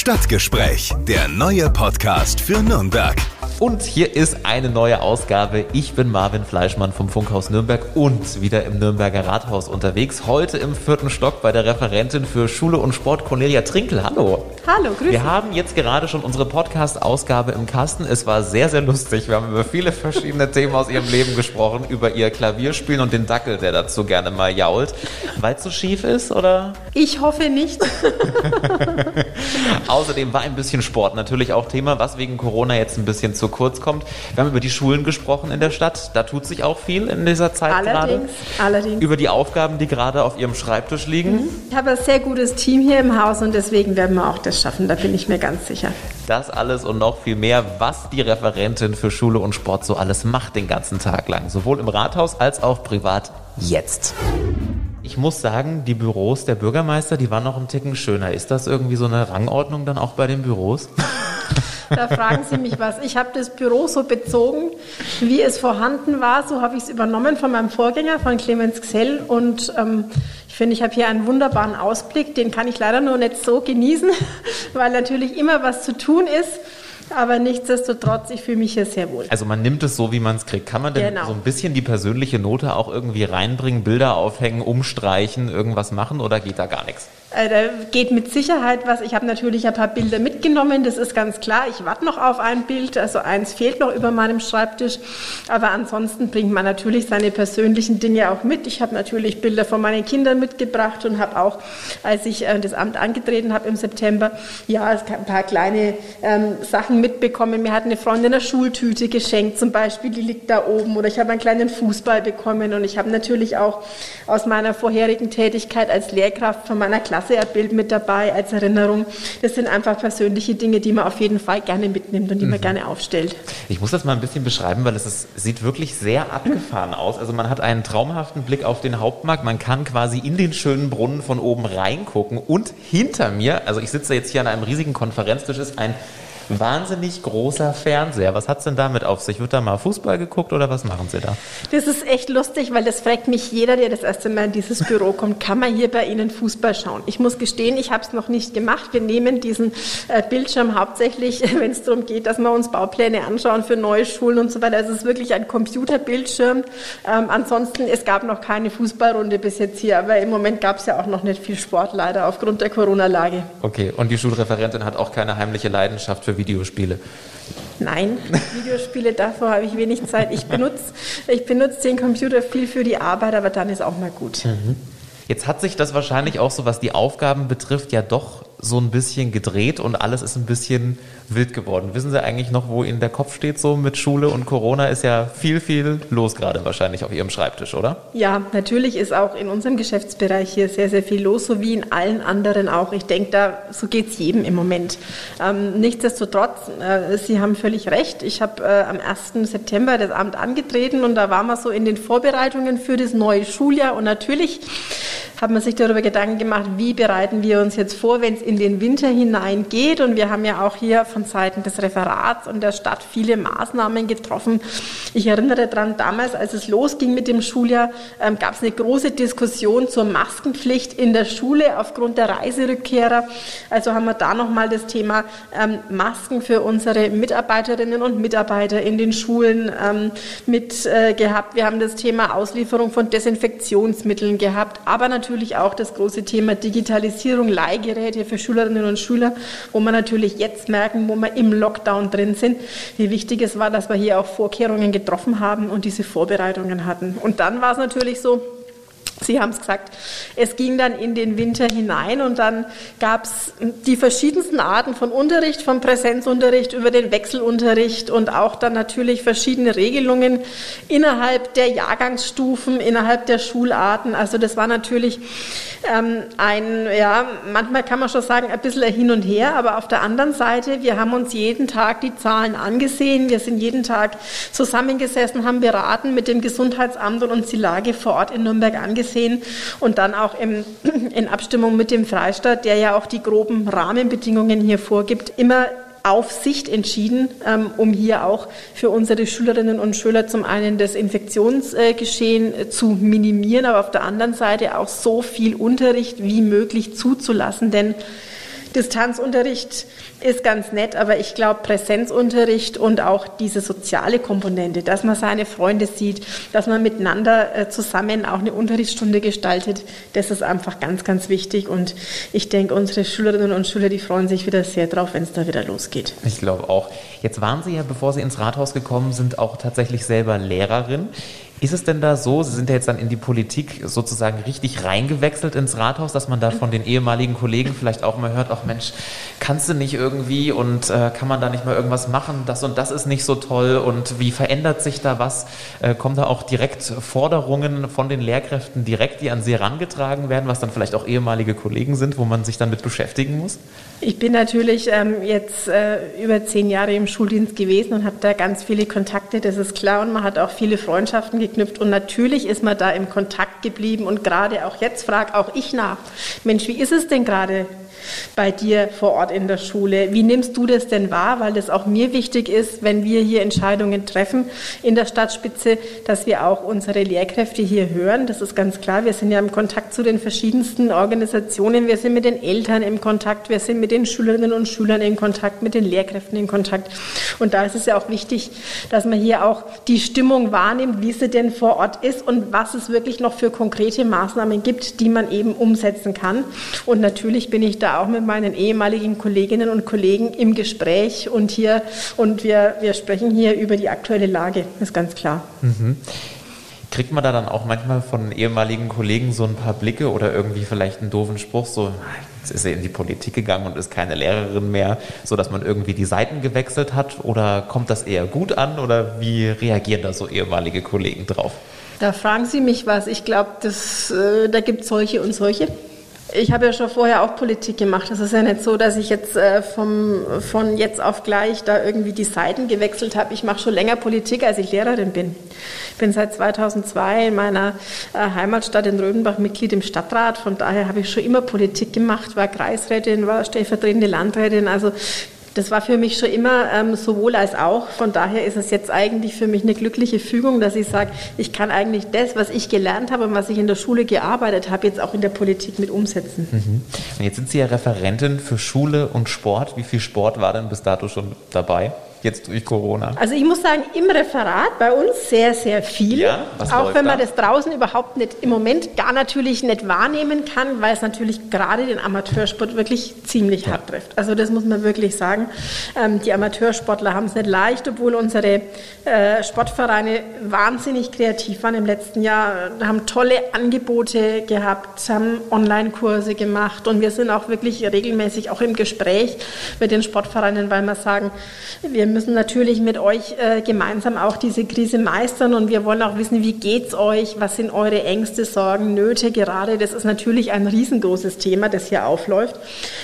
Stadtgespräch, der neue Podcast für Nürnberg. Und hier ist eine neue Ausgabe. Ich bin Marvin Fleischmann vom Funkhaus Nürnberg und wieder im Nürnberger Rathaus unterwegs. Heute im vierten Stock bei der Referentin für Schule und Sport Cornelia Trinkel. Hallo. Hallo, grüß Wir haben jetzt gerade schon unsere Podcast-Ausgabe im Kasten. Es war sehr, sehr lustig. Wir haben über viele verschiedene Themen aus ihrem Leben gesprochen, über ihr Klavierspielen und den Dackel, der dazu gerne mal jault. Weil es so schief ist, oder? Ich hoffe nicht. Außerdem war ein bisschen Sport natürlich auch Thema, was wegen Corona jetzt ein bisschen zu kurz kommt. Wir haben über die Schulen gesprochen in der Stadt. Da tut sich auch viel in dieser Zeit gerade. allerdings, allerdings. Über die Aufgaben, die gerade auf Ihrem Schreibtisch liegen. Ich habe ein sehr gutes Team hier im Haus und deswegen werden wir auch das schaffen, da bin ich mir ganz sicher. Das alles und noch viel mehr, was die Referentin für Schule und Sport so alles macht den ganzen Tag lang. Sowohl im Rathaus als auch privat jetzt. Ich muss sagen, die Büros der Bürgermeister, die waren noch ein Ticken schöner. Ist das irgendwie so eine Rangordnung dann auch bei den Büros? Da fragen Sie mich was. Ich habe das Büro so bezogen, wie es vorhanden war. So habe ich es übernommen von meinem Vorgänger, von Clemens Gsell. Und ähm, ich finde, ich habe hier einen wunderbaren Ausblick. Den kann ich leider nur nicht so genießen, weil natürlich immer was zu tun ist. Aber nichtsdestotrotz, ich fühle mich hier sehr wohl. Also man nimmt es so, wie man es kriegt. Kann man denn Genau. so ein bisschen die persönliche Note auch irgendwie reinbringen, Bilder aufhängen, umstreichen, irgendwas machen oder geht da gar nichts? Äh, Da geht mit Sicherheit was. Ich habe natürlich ein paar Bilder mitgenommen, das ist ganz klar. Ich warte noch auf ein Bild, also eins fehlt noch über meinem Schreibtisch. Aber ansonsten bringt man natürlich seine persönlichen Dinge auch mit. Ich habe natürlich Bilder von meinen Kindern mitgebracht und habe auch, als ich äh, das Amt angetreten habe im September, ja, ein paar kleine ähm, Sachen mitbekommen. Mir hat eine Freundin eine Schultüte geschenkt, zum Beispiel, die liegt da oben. Oder ich habe einen kleinen Fußball bekommen und ich habe natürlich auch aus meiner vorherigen Tätigkeit als Lehrkraft von meiner Klasse ein Bild mit dabei als Erinnerung. Das sind einfach persönliche Dinge, die man auf jeden Fall gerne mitnimmt und die man gerne aufstellt. Ich muss das mal ein bisschen beschreiben, weil es ist, sieht wirklich sehr abgefahren aus. Also man hat einen traumhaften Blick auf den Hauptmarkt. Man kann quasi in den schönen Brunnen von oben reingucken. Und hinter mir, also ich sitze jetzt hier an einem riesigen Konferenztisch, ist ein wahnsinnig großer Fernseher. Was hat's denn damit auf sich? Wird da mal Fußball geguckt oder was machen Sie da? Das ist echt lustig, weil das fragt mich jeder, der das erste Mal in dieses Büro kommt. Kann man hier bei Ihnen Fußball schauen? Ich muss gestehen, ich habe es noch nicht gemacht. Wir nehmen diesen äh, Bildschirm hauptsächlich, wenn es darum geht, dass wir uns Baupläne anschauen für neue Schulen und so weiter. Also es ist wirklich ein Computerbildschirm. Ähm, ansonsten, es gab noch keine Fußballrunde bis jetzt hier, aber im Moment gab es ja auch noch nicht viel Sport leider aufgrund der Corona-Lage. Okay, und die Schulreferentin hat auch keine heimliche Leidenschaft für Videospiele. Nein, Videospiele, davor habe ich wenig Zeit. Ich benutze ich benutze den Computer viel für die Arbeit, aber dann ist auch mal gut. Jetzt hat sich das wahrscheinlich auch so, was die Aufgaben betrifft, ja doch so ein bisschen gedreht und alles ist ein bisschen wild geworden. Wissen Sie eigentlich noch, wo Ihnen der Kopf steht so mit Schule und Corona? Ist ja viel, viel los gerade wahrscheinlich auf Ihrem Schreibtisch, oder? Ja, natürlich ist auch in unserem Geschäftsbereich hier sehr, sehr viel los, so wie in allen anderen auch. Ich denke, da so geht es jedem im Moment. Ähm, nichtsdestotrotz, äh, Sie haben völlig recht. Ich habe äh, am 1. September das Amt angetreten und da waren wir so in den Vorbereitungen für das neue Schuljahr und natürlich hat man sich darüber Gedanken gemacht, wie bereiten wir uns jetzt vor, wenn es in den Winter hineingeht. Und wir haben ja auch hier von Seiten des Referats und der Stadt viele Maßnahmen getroffen. Ich erinnere daran, damals, als es losging mit dem Schuljahr, ähm, gab es eine große Diskussion zur Maskenpflicht in der Schule aufgrund der Reiserückkehrer. Also haben wir da nochmal das Thema ähm, Masken für unsere Mitarbeiterinnen und Mitarbeiter in den Schulen ähm, mit äh, gehabt. Wir haben das Thema Auslieferung von Desinfektionsmitteln gehabt, aber natürlich auch das große Thema Digitalisierung, Leihgeräte für Schülerinnen und Schüler, wo wir natürlich jetzt merken, wo wir im Lockdown drin sind, wie wichtig es war, dass wir hier auch Vorkehrungen getroffen haben und diese Vorbereitungen hatten. Und dann war es natürlich so, Sie haben es gesagt, es ging dann in den Winter hinein und dann gab es die verschiedensten Arten von Unterricht, vom Präsenzunterricht über den Wechselunterricht und auch dann natürlich verschiedene Regelungen innerhalb der Jahrgangsstufen, innerhalb der Schularten. Also das war natürlich ähm, ein, ja, manchmal kann man schon sagen, ein bisschen Hin und Her, aber auf der anderen Seite, wir haben uns jeden Tag die Zahlen angesehen, wir sind jeden Tag zusammengesessen, haben beraten mit dem Gesundheitsamt und uns die Lage vor Ort in Nürnberg angesehen und dann auch im, in Abstimmung mit dem Freistaat, der ja auch die groben Rahmenbedingungen hier vorgibt, immer auf Sicht entschieden, ähm, um hier auch für unsere Schülerinnen und Schüler zum einen das Infektionsgeschehen äh, zu minimieren, aber auf der anderen Seite auch so viel Unterricht wie möglich zuzulassen, denn Distanzunterricht ist ganz nett, aber ich glaube, Präsenzunterricht und auch diese soziale Komponente, dass man seine Freunde sieht, dass man miteinander äh, zusammen auch eine Unterrichtsstunde gestaltet, das ist einfach ganz, ganz wichtig. Und ich denke, unsere Schülerinnen und Schüler, die freuen sich wieder sehr drauf, wenn es da wieder losgeht. Ich glaube auch. Jetzt waren Sie ja, bevor Sie ins Rathaus gekommen sind, auch tatsächlich selber Lehrerin. Ist es denn da so, Sie sind ja jetzt dann in die Politik sozusagen richtig reingewechselt ins Rathaus, dass man da von den ehemaligen Kollegen vielleicht auch mal hört, ach Mensch, kannst du nicht irgendwie und äh, kann man da nicht mal irgendwas machen, das und das ist nicht so toll und wie verändert sich da was? Äh, kommen da auch direkt Forderungen von den Lehrkräften direkt, die an Sie herangetragen werden, was dann vielleicht auch ehemalige Kollegen sind, wo man sich dann mit beschäftigen muss? Ich bin natürlich ähm, jetzt äh, über zehn Jahre im Schuldienst gewesen und habe da ganz viele Kontakte, das ist klar. Und man hat auch viele Freundschaften geknüpft. Und natürlich ist man da im Kontakt geblieben. Und gerade auch jetzt frage auch ich nach, Mensch, wie ist es denn gerade bei dir vor Ort in der Schule. Wie nimmst du das denn wahr? Weil das auch mir wichtig ist, wenn wir hier Entscheidungen treffen in der Stadtspitze, dass wir auch unsere Lehrkräfte hier hören. Das ist ganz klar. Wir sind ja im Kontakt zu den verschiedensten Organisationen. Wir sind mit den Eltern im Kontakt. Wir sind mit den Schülerinnen und Schülern in Kontakt, mit den Lehrkräften in Kontakt. Und da ist es ja auch wichtig, dass man hier auch die Stimmung wahrnimmt, wie sie denn vor Ort ist und was es wirklich noch für konkrete Maßnahmen gibt, die man eben umsetzen kann. Und natürlich bin ich da auch mit meinen ehemaligen Kolleginnen und Kollegen im Gespräch und hier und wir, wir sprechen hier über die aktuelle Lage, ist ganz klar. Mhm. Kriegt man da dann auch manchmal von ehemaligen Kollegen so ein paar Blicke oder irgendwie vielleicht einen doofen Spruch, so, jetzt ist er in die Politik gegangen und ist keine Lehrerin mehr, so dass man irgendwie die Seiten gewechselt hat? Oder kommt das eher gut an oder wie reagieren da so ehemalige Kollegen drauf? Da fragen Sie mich was. Ich glaube, äh, da gibt es solche und solche. Ich habe ja schon vorher auch Politik gemacht. Es ist ja nicht so, dass ich jetzt äh, vom, von jetzt auf gleich da irgendwie die Seiten gewechselt habe. Ich mache schon länger Politik, als ich Lehrerin bin. Ich bin seit 2002 in meiner äh, Heimatstadt in Rödenbach Mitglied im Stadtrat. Von daher habe ich schon immer Politik gemacht, war Kreisrätin, war stellvertretende Landrätin. Also das war für mich schon immer ähm, sowohl als auch. Von daher ist es jetzt eigentlich für mich eine glückliche Fügung, dass ich sage, ich kann eigentlich das, was ich gelernt habe und was ich in der Schule gearbeitet habe, jetzt auch in der Politik mit umsetzen. Mhm. Und jetzt sind Sie ja Referentin für Schule und Sport. Wie viel Sport war denn bis dato schon dabei? Jetzt durch Corona? Also ich muss sagen, im Referat bei uns sehr, sehr viel. Ja, auch wenn man da? das draußen überhaupt nicht im Moment gar natürlich nicht wahrnehmen kann, weil es natürlich gerade den Amateursport wirklich ziemlich ja. hart trifft. Also das muss man wirklich sagen. Ähm, die Amateursportler haben es nicht leicht, obwohl unsere äh, Sportvereine wahnsinnig kreativ waren im letzten Jahr, haben tolle Angebote gehabt, haben Online-Kurse gemacht und wir sind auch wirklich regelmäßig auch im Gespräch mit den Sportvereinen, weil wir sagen, wir müssen natürlich mit euch äh, gemeinsam auch diese Krise meistern und wir wollen auch wissen, wie geht's euch, was sind eure Ängste, Sorgen, Nöte gerade. Das ist natürlich ein riesengroßes Thema, das hier aufläuft.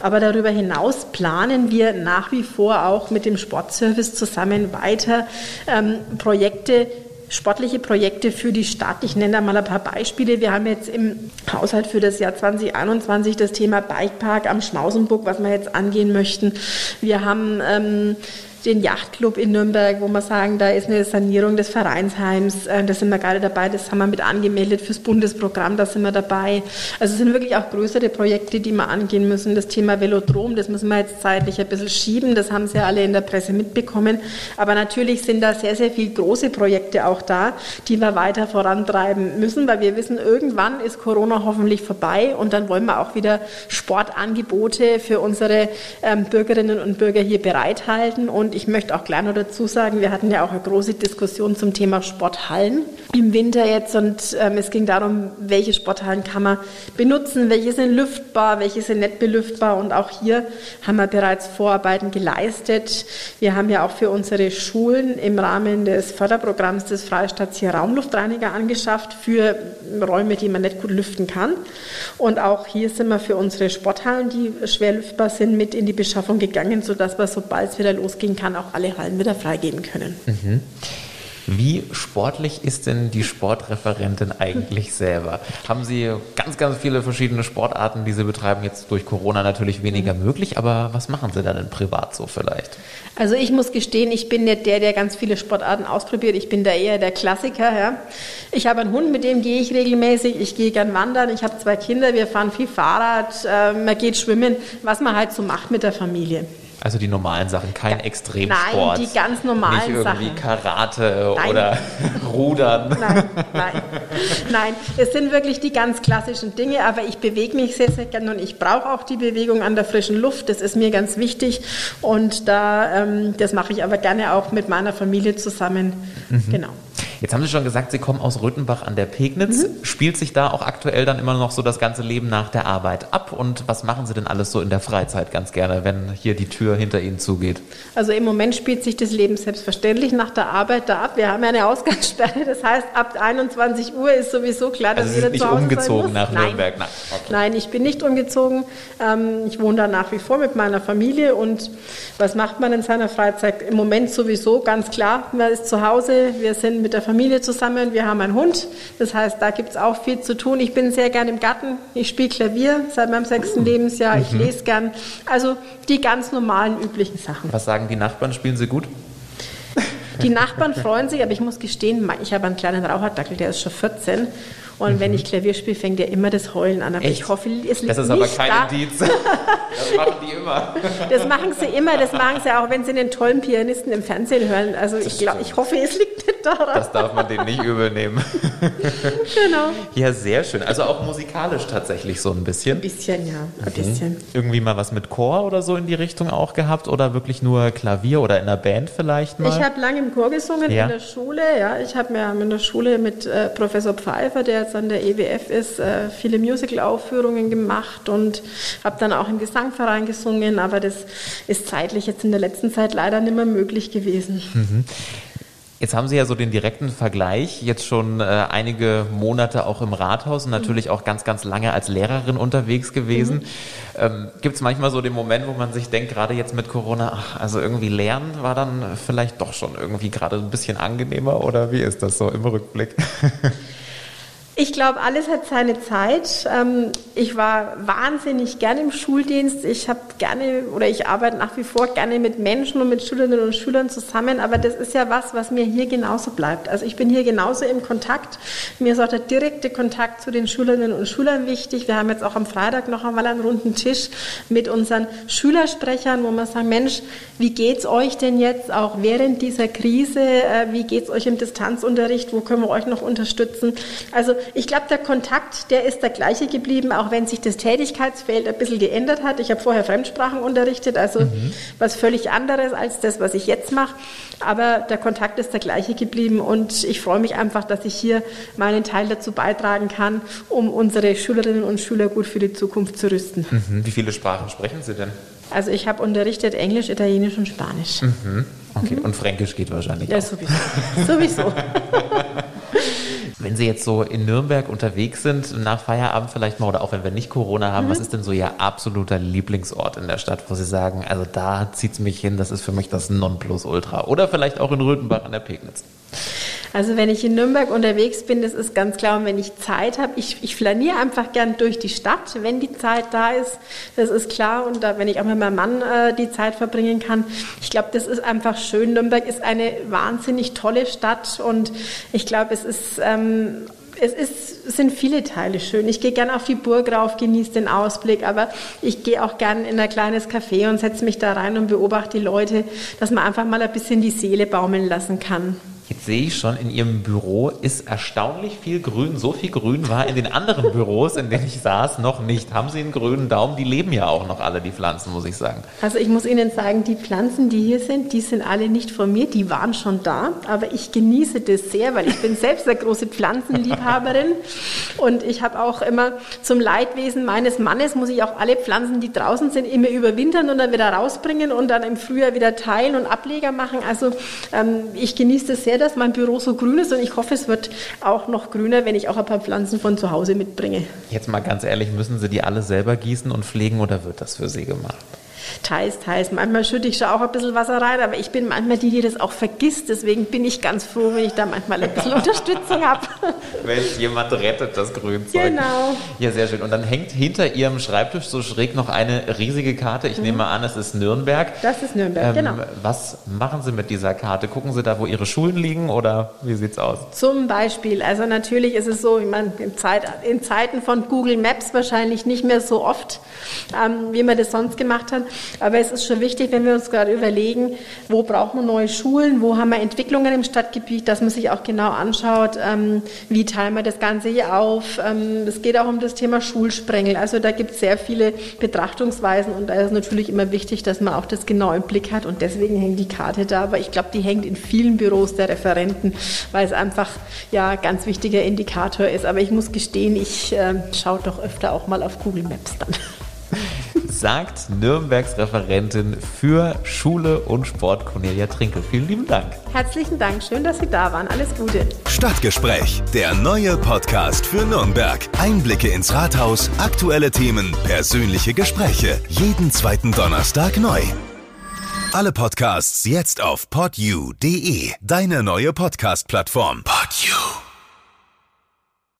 Aber darüber hinaus planen wir nach wie vor auch mit dem Sportservice zusammen weiter ähm, Projekte sportliche Projekte für die Stadt. Ich nenne da mal ein paar Beispiele. Wir haben jetzt im Haushalt für das Jahr 2021 das Thema Bikepark am Schmausenburg, was wir jetzt angehen möchten. Wir haben ähm, den Yachtclub in Nürnberg, wo wir sagen, da ist eine Sanierung des Vereinsheims. Äh, da sind wir gerade dabei. Das haben wir mit angemeldet fürs Bundesprogramm. Da sind wir dabei. Also es sind wirklich auch größere Projekte, die wir angehen müssen. Das Thema Velodrom, das müssen wir jetzt zeitlich ein bisschen schieben. Das haben Sie ja alle in der Presse mitbekommen. Aber natürlich sind da sehr, sehr viele große Projekte auch da, die wir weiter vorantreiben müssen, weil wir wissen, irgendwann ist Corona hoffentlich vorbei und dann wollen wir auch wieder Sportangebote für unsere ähm, Bürgerinnen und Bürger hier bereithalten und und ich möchte auch gleich noch dazu sagen, wir hatten ja auch eine große Diskussion zum Thema Sporthallen im Winter jetzt. Und ähm, es ging darum, welche Sporthallen kann man benutzen, welche sind lüftbar, welche sind nicht belüftbar. Und auch hier haben wir bereits Vorarbeiten geleistet. Wir haben ja auch für unsere Schulen im Rahmen des Förderprogramms des Freistaats hier Raumluftreiniger angeschafft für Räume, die man nicht gut lüften kann. Und auch hier sind wir für unsere Sporthallen, die schwer lüftbar sind, mit in die Beschaffung gegangen, sodass wir, sobald es wieder losging, kann, auch alle Hallen wieder freigeben können. Mhm. Wie sportlich ist denn die Sportreferentin eigentlich selber? Haben Sie ganz, ganz viele verschiedene Sportarten, die Sie betreiben, jetzt durch Corona natürlich weniger mhm. möglich, aber was machen Sie dann denn privat so vielleicht? Also ich muss gestehen, ich bin nicht der, der ganz viele Sportarten ausprobiert. Ich bin da eher der Klassiker. Ja. Ich habe einen Hund, mit dem gehe ich regelmäßig. Ich gehe gern wandern. Ich habe zwei Kinder. Wir fahren viel Fahrrad. Äh, man geht schwimmen, was man halt so macht mit der Familie. Also die normalen Sachen, kein Extremsport. Nein, die ganz normalen Nicht irgendwie Sachen. Karate nein. oder Rudern. Nein, nein, nein. Es sind wirklich die ganz klassischen Dinge, aber ich bewege mich sehr, sehr gerne und ich brauche auch die Bewegung an der frischen Luft. Das ist mir ganz wichtig und da, ähm, das mache ich aber gerne auch mit meiner Familie zusammen. Mhm. Genau. Jetzt haben Sie schon gesagt, Sie kommen aus Röthenbach an der Pegnitz. Mhm. Spielt sich da auch aktuell dann immer noch so das ganze Leben nach der Arbeit ab? Und was machen Sie denn alles so in der Freizeit ganz gerne, wenn hier die Tür hinter Ihnen zugeht? Also im Moment spielt sich das Leben selbstverständlich nach der Arbeit da ab. Wir haben ja eine Ausgangssperre, das heißt ab 21 Uhr ist sowieso klar, dass also Sie jeder nicht umgezogen nach Nein. Nürnberg? Nein. Okay. Nein, ich bin nicht umgezogen. Ähm, ich wohne da nach wie vor mit meiner Familie und was macht man in seiner Freizeit? Im Moment sowieso ganz klar, man ist zu Hause, wir sind mit der Familie zusammen. Wir haben einen Hund, das heißt, da gibt es auch viel zu tun. Ich bin sehr gern im Garten. Ich spiele Klavier seit meinem sechsten Lebensjahr. Ich mhm. lese gern. Also die ganz normalen, üblichen Sachen. Was sagen die Nachbarn? Spielen sie gut? Die Nachbarn freuen sich, aber ich muss gestehen, ich habe einen kleinen Raucherdackel, der ist schon 14 und mhm. wenn ich Klavier spiele, fängt er immer das Heulen an. Aber Echt? ich hoffe, es liegt Das ist aber kein da. Indiz. das machen die immer. Das machen sie immer. Das machen sie auch, wenn sie einen tollen Pianisten im Fernsehen hören. Also ich, glaub, ich hoffe, es liegt nicht daran. Das darf man denen nicht übel nehmen. genau. Ja, sehr schön. Also auch musikalisch tatsächlich so ein bisschen. Ein bisschen, ja. Ein mhm. bisschen. Irgendwie mal was mit Chor oder so in die Richtung auch gehabt oder wirklich nur Klavier oder in einer Band vielleicht mal? Ich habe lange im Chor gesungen ja. in der Schule. Ja, ich habe mir in der Schule mit äh, Professor Pfeiffer, der jetzt an der EWF ist, äh, viele Musical-Aufführungen gemacht und habe dann auch im Gesangverein gesungen, aber das ist zeitlich jetzt in der letzten Zeit leider nicht mehr möglich gewesen. Mhm. Jetzt haben Sie ja so den direkten Vergleich, jetzt schon äh, einige Monate auch im Rathaus und natürlich mhm. auch ganz, ganz lange als Lehrerin unterwegs gewesen. Mhm. Ähm, Gibt es manchmal so den Moment, wo man sich denkt, gerade jetzt mit Corona, ach, also irgendwie lernen war dann vielleicht doch schon irgendwie gerade ein bisschen angenehmer oder wie ist das so im Rückblick? Ich glaube, alles hat seine Zeit. Ähm, ich war wahnsinnig gerne im Schuldienst. Ich habe gerne oder ich arbeite nach wie vor gerne mit Menschen und mit Schülerinnen und Schülern zusammen. Aber das ist ja was, was mir hier genauso bleibt. Also ich bin hier genauso im Kontakt. Mir ist auch der direkte Kontakt zu den Schülerinnen und Schülern wichtig. Wir haben jetzt auch am Freitag noch einmal einen runden Tisch mit unseren Schülersprechern, wo man sagt, Mensch, wie geht's euch denn jetzt auch während dieser Krise? Äh, wie geht's euch im Distanzunterricht? Wo können wir euch noch unterstützen? Also ich glaube, der Kontakt, der ist der gleiche geblieben, auch wenn sich das Tätigkeitsfeld ein bisschen geändert hat. Ich habe vorher Fremdsprachen unterrichtet, also mhm. was völlig anderes als das, was ich jetzt mache. Aber der Kontakt ist der gleiche geblieben und ich freue mich einfach, dass ich hier meinen Teil dazu beitragen kann, um unsere Schülerinnen und Schüler gut für die Zukunft zu rüsten. Mhm. Wie viele Sprachen sprechen Sie denn? Also ich habe unterrichtet Englisch, Italienisch und Spanisch. Mhm. Okay, und Fränkisch geht wahrscheinlich ja, auch. sowieso. sowieso. Wenn Sie jetzt so in Nürnberg unterwegs sind, nach Feierabend vielleicht mal, oder auch wenn wir nicht Corona haben, mhm. was ist denn so Ihr absoluter Lieblingsort in der Stadt, wo Sie sagen, also da zieht es mich hin, das ist für mich das Nonplusultra? Oder vielleicht auch in Röthenbach an der Pegnitz? Also wenn ich in Nürnberg unterwegs bin, das ist ganz klar. Und wenn ich Zeit habe, ich, ich flaniere einfach gern durch die Stadt, wenn die Zeit da ist. Das ist klar. Und da, wenn ich auch mit meinem Mann äh, die Zeit verbringen kann. Ich glaube, das ist einfach schön. Nürnberg ist eine wahnsinnig tolle Stadt. Und ich glaube, es ist... Ähm, es, ist, es sind viele Teile schön. Ich gehe gerne auf die Burg rauf, genieße den Ausblick, aber ich gehe auch gerne in ein kleines Café und setze mich da rein und beobachte die Leute, dass man einfach mal ein bisschen die Seele baumeln lassen kann. Jetzt sehe ich schon, in Ihrem Büro ist erstaunlich viel Grün. So viel Grün war in den anderen Büros, in denen ich saß, noch nicht. Haben Sie einen grünen Daumen? Die leben ja auch noch alle, die Pflanzen, muss ich sagen. Also ich muss Ihnen sagen, die Pflanzen, die hier sind, die sind alle nicht von mir. Die waren schon da. Aber ich genieße das sehr, weil ich bin selbst eine große Pflanzenliebhaberin. Und ich habe auch immer zum Leidwesen meines Mannes, muss ich auch alle Pflanzen, die draußen sind, immer überwintern und dann wieder rausbringen und dann im Frühjahr wieder teilen und Ableger machen. Also ähm, ich genieße das sehr dass mein Büro so grün ist und ich hoffe, es wird auch noch grüner, wenn ich auch ein paar Pflanzen von zu Hause mitbringe. Jetzt mal ganz ehrlich, müssen Sie die alle selber gießen und pflegen oder wird das für Sie gemacht? Teils, teils. Manchmal schütte ich schon auch ein bisschen Wasser rein, aber ich bin manchmal die, die das auch vergisst. Deswegen bin ich ganz froh, wenn ich da manchmal ein bisschen Unterstützung habe. Wenn jemand rettet, das Grünzeug. Genau. Ja, sehr schön. Und dann hängt hinter Ihrem Schreibtisch so schräg noch eine riesige Karte. Ich nehme an, es ist Nürnberg. Das ist Nürnberg, Ähm, genau. Was machen Sie mit dieser Karte? Gucken Sie da, wo Ihre Schulen liegen oder wie sieht's aus? Zum Beispiel, also natürlich ist es so, ich meine, in, Zeit, in Zeiten von Google Maps wahrscheinlich nicht mehr so oft, ähm, wie man das sonst gemacht hat. Aber es ist schon wichtig, wenn wir uns gerade überlegen, wo brauchen wir neue Schulen, wo haben wir Entwicklungen im Stadtgebiet, dass man sich auch genau anschaut, ähm, wie teilen wir das Ganze hier auf. Ähm, es geht auch um das Thema Schulsprengel. Also da gibt es sehr viele Betrachtungsweisen und da ist natürlich immer wichtig, dass man auch das genau im Blick hat und deswegen hängt die Karte da. Aber ich glaube, die hängt in vielen Büros der Referenten, weil es einfach ja ganz wichtiger Indikator ist. Aber ich muss gestehen, ich äh, schaue doch öfter auch mal auf Google Maps dann. Sagt Nürnbergs Referentin für Schule und Sport Cornelia Trinkel. Vielen lieben Dank. Herzlichen Dank, schön, dass Sie da waren. Alles Gute. Stadtgespräch, der neue Podcast für Nürnberg. Einblicke ins Rathaus, aktuelle Themen, persönliche Gespräche. Jeden zweiten Donnerstag neu. Alle Podcasts jetzt auf podyou.de, deine neue Podcast-Plattform. Podyou.